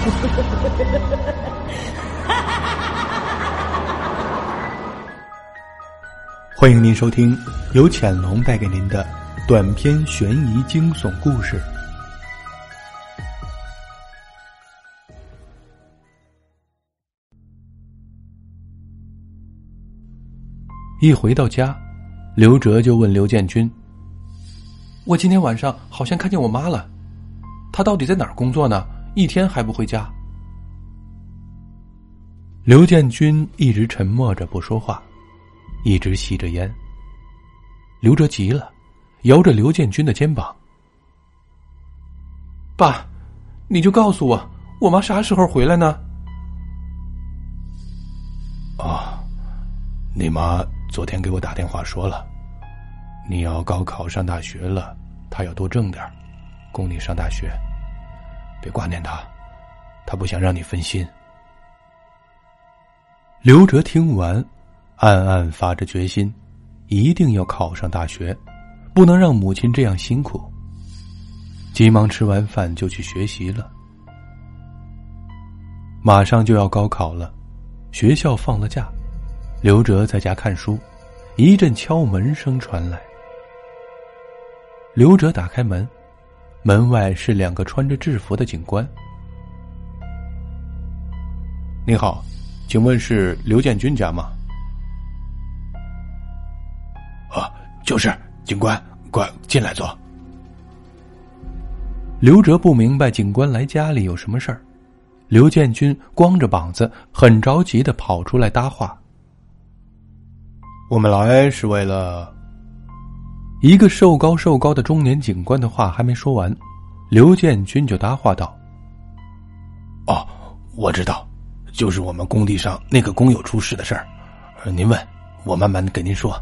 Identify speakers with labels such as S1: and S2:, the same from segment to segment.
S1: 欢迎您收听由潜龙带给您的短篇悬疑惊悚故事。一回到家，刘哲就问刘建军：“我今天晚上好像看见我妈了，她到底在哪儿工作呢？一天还不回家？”刘建军一直沉默着不说话，一直吸着烟。刘哲急了，摇着刘建军的肩膀：“爸，你就告诉我，我妈啥时候回来呢？”
S2: 啊，你妈。昨天给我打电话说了，你要高考上大学了，她要多挣点供你上大学。别挂念他，他不想让你分心。
S1: 刘哲听完，暗暗发着决心，一定要考上大学，不能让母亲这样辛苦。急忙吃完饭就去学习了。马上就要高考了，学校放了假。刘哲在家看书，一阵敲门声传来。刘哲打开门，门外是两个穿着制服的警官。
S2: 你好，请问是刘建军家吗？啊，就是，警官，快进来坐。
S1: 刘哲不明白警官来家里有什么事儿，刘建军光着膀子，很着急的跑出来搭话。
S2: 我们来是为了
S1: 一个瘦高瘦高的中年警官的话还没说完，刘建军就搭话道：“
S2: 哦，我知道，就是我们工地上那个工友出事的事儿。您问，我慢慢的跟您说。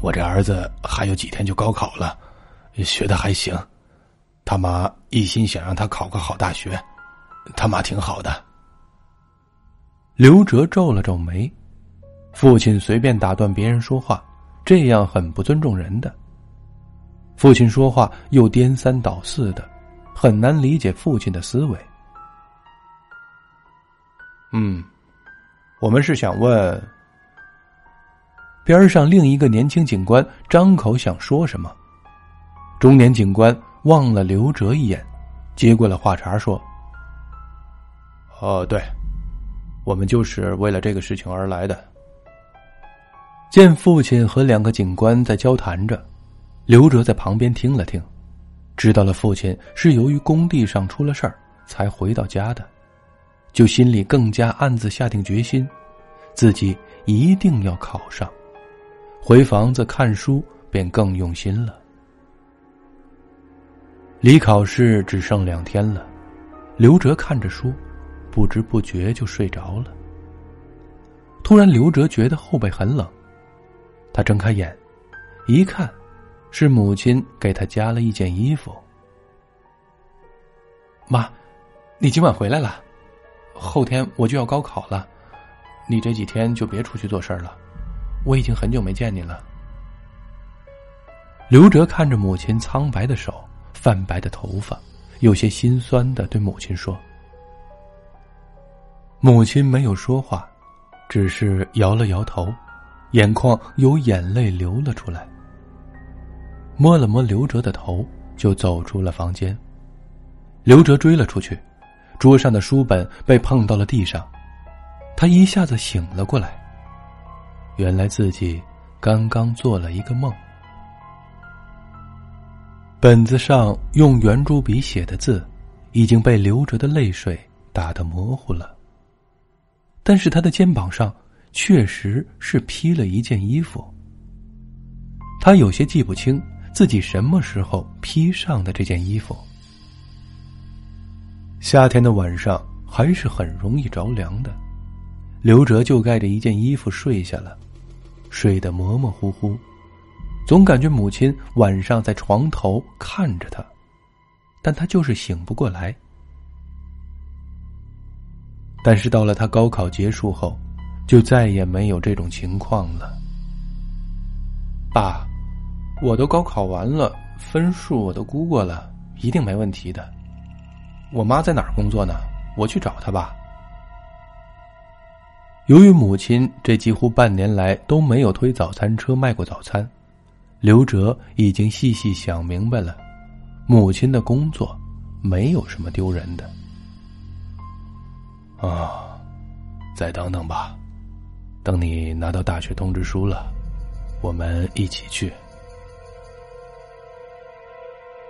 S2: 我这儿子还有几天就高考了，学的还行，他妈一心想让他考个好大学，他妈挺好的。”
S1: 刘哲皱了皱眉。父亲随便打断别人说话，这样很不尊重人的。父亲说话又颠三倒四的，很难理解父亲的思维。
S2: 嗯，我们是想问。
S1: 边上另一个年轻警官张口想说什么，中年警官望了刘哲一眼，接过了话茬说：“
S2: 哦，对，我们就是为了这个事情而来的。”
S1: 见父亲和两个警官在交谈着，刘哲在旁边听了听，知道了父亲是由于工地上出了事儿才回到家的，就心里更加暗自下定决心，自己一定要考上。回房子看书便更用心了。离考试只剩两天了，刘哲看着书，不知不觉就睡着了。突然，刘哲觉得后背很冷。他睁开眼，一看，是母亲给他加了一件衣服。妈，你今晚回来了，后天我就要高考了，你这几天就别出去做事了，我已经很久没见你了。刘哲看着母亲苍白的手、泛白的头发，有些心酸的对母亲说：“母亲没有说话，只是摇了摇头。”眼眶有眼泪流了出来，摸了摸刘哲的头，就走出了房间。刘哲追了出去，桌上的书本被碰到了地上，他一下子醒了过来。原来自己刚刚做了一个梦。本子上用圆珠笔写的字，已经被刘哲的泪水打得模糊了，但是他的肩膀上。确实是披了一件衣服。他有些记不清自己什么时候披上的这件衣服。夏天的晚上还是很容易着凉的，刘哲就盖着一件衣服睡下了，睡得模模糊糊，总感觉母亲晚上在床头看着他，但他就是醒不过来。但是到了他高考结束后。就再也没有这种情况了。爸，我都高考完了，分数我都估过了，一定没问题的。我妈在哪儿工作呢？我去找她吧。由于母亲这几乎半年来都没有推早餐车卖过早餐，刘哲已经细细想明白了，母亲的工作没有什么丢人的。
S2: 啊，再等等吧，等你拿到大学通知书了，我们一起去。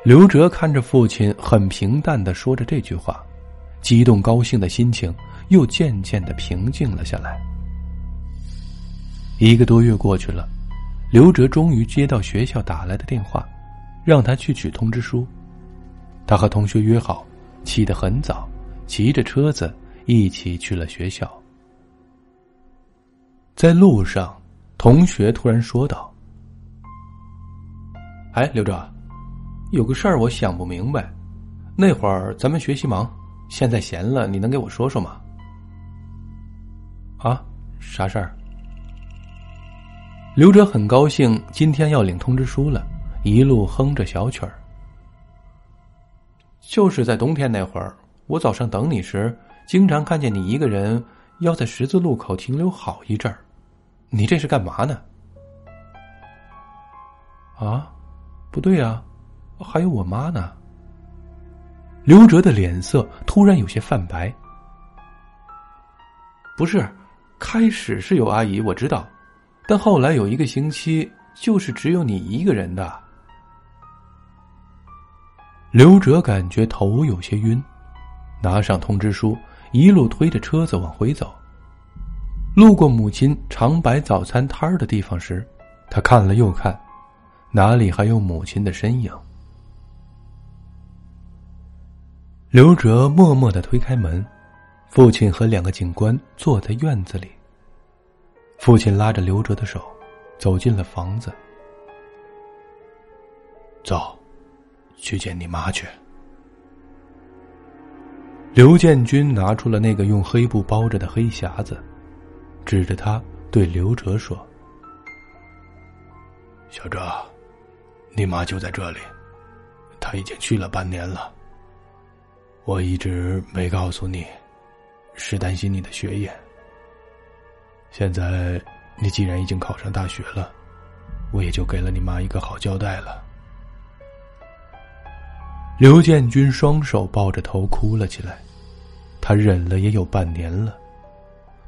S1: 刘哲看着父亲很平淡的说着这句话，激动高兴的心情又渐渐的平静了下来。一个多月过去了，刘哲终于接到学校打来的电话，让他去取通知书。他和同学约好，起得很早，骑着车子一起去了学校。在路上，同学突然说道：“哎，刘哲。”有个事儿我想不明白，那会儿咱们学习忙，现在闲了，你能给我说说吗？啊，啥事儿？刘哲很高兴，今天要领通知书了，一路哼着小曲儿。就是在冬天那会儿，我早上等你时，经常看见你一个人要在十字路口停留好一阵儿，你这是干嘛呢？啊，不对呀。还有我妈呢。刘哲的脸色突然有些泛白。不是，开始是有阿姨，我知道，但后来有一个星期就是只有你一个人的。刘哲感觉头有些晕，拿上通知书，一路推着车子往回走。路过母亲常摆早餐摊儿的地方时，他看了又看，哪里还有母亲的身影？刘哲默默的推开门，父亲和两个警官坐在院子里。父亲拉着刘哲的手，走进了房子。
S2: 走，去见你妈去。
S1: 刘建军拿出了那个用黑布包着的黑匣子，指着他对刘哲说：“
S2: 小哲，你妈就在这里，她已经去了半年了。”我一直没告诉你，是担心你的学业。现在你既然已经考上大学了，我也就给了你妈一个好交代了。
S1: 刘建军双手抱着头哭了起来，他忍了也有半年了，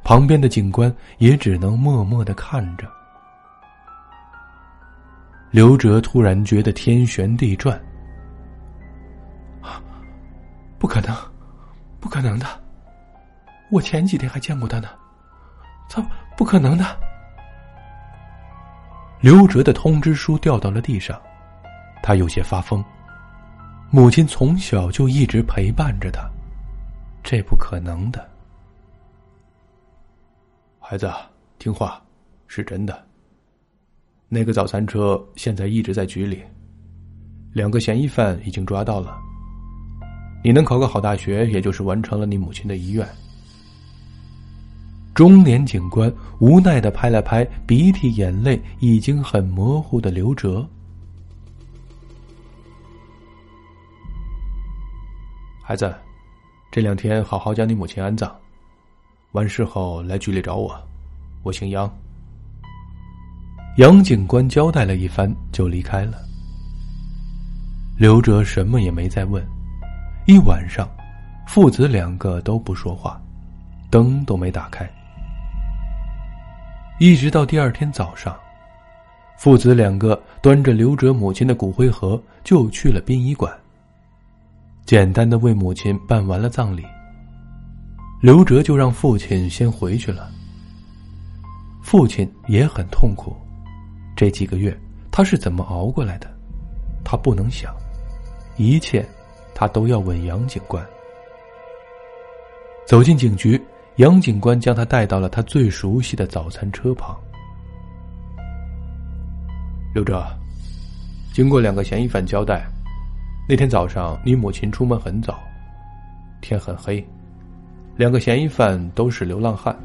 S1: 旁边的警官也只能默默的看着。刘哲突然觉得天旋地转。不可能，不可能的！我前几天还见过他呢，他不可能的。刘哲的通知书掉到了地上，他有些发疯。母亲从小就一直陪伴着他，这不可能的。
S2: 孩子，听话，是真的。那个早餐车现在一直在局里，两个嫌疑犯已经抓到了。你能考个好大学，也就是完成了你母亲的遗愿。
S1: 中年警官无奈的拍了拍鼻涕眼泪已经很模糊的刘哲，
S2: 孩子，这两天好好将你母亲安葬，完事后来局里找我，我姓杨。
S1: 杨警官交代了一番，就离开了。刘哲什么也没再问。一晚上，父子两个都不说话，灯都没打开。一直到第二天早上，父子两个端着刘哲母亲的骨灰盒就去了殡仪馆。简单的为母亲办完了葬礼，刘哲就让父亲先回去了。父亲也很痛苦，这几个月他是怎么熬过来的？他不能想，一切。他都要问杨警官。走进警局，杨警官将他带到了他最熟悉的早餐车旁。
S2: 刘哲，经过两个嫌疑犯交代，那天早上你母亲出门很早，天很黑，两个嫌疑犯都是流浪汉，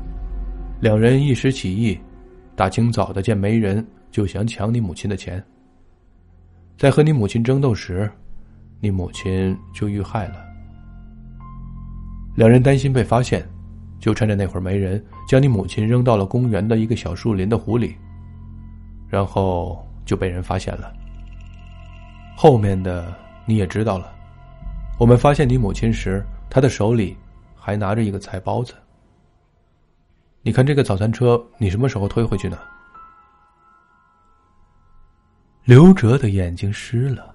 S2: 两人一时起意，大清早的见没人，就想抢你母亲的钱。在和你母亲争斗时。你母亲就遇害了。
S1: 两人担心被发现，就趁着那会儿没人，将你母亲扔到了公园的一个小树林的湖里，然后就被人发现了。后面的你也知道了。我们发现你母亲时，她的手里还拿着一个菜包子。你看这个早餐车，你什么时候推回去呢？刘哲的眼睛湿了。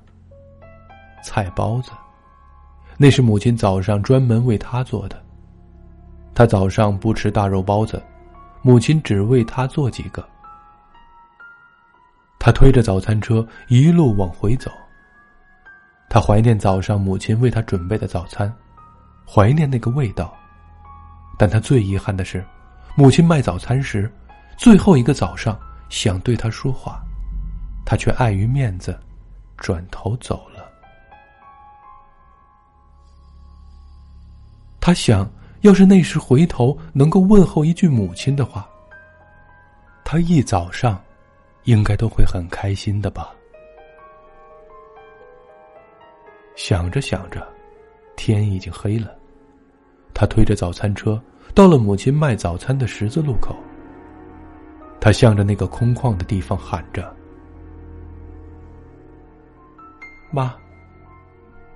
S1: 菜包子，那是母亲早上专门为他做的。他早上不吃大肉包子，母亲只为他做几个。他推着早餐车一路往回走。他怀念早上母亲为他准备的早餐，怀念那个味道。但他最遗憾的是。母亲卖早餐时，最后一个早上想对他说话，他却碍于面子，转头走了。他想要是那时回头能够问候一句母亲的话，他一早上应该都会很开心的吧。想着想着，天已经黑了，他推着早餐车。到了母亲卖早餐的十字路口，他向着那个空旷的地方喊着：“妈，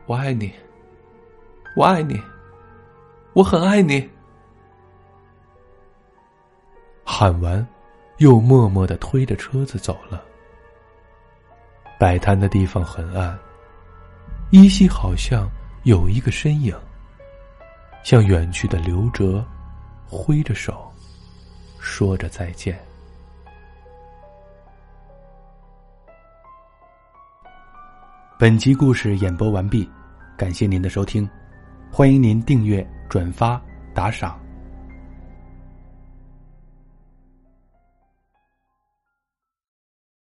S1: 我爱你，我爱你，我很爱你。”喊完，又默默的推着车子走了。摆摊的地方很暗，依稀好像有一个身影，向远去的刘哲。挥着手，说着再见。本集故事演播完毕，感谢您的收听，欢迎您订阅、转发、打赏。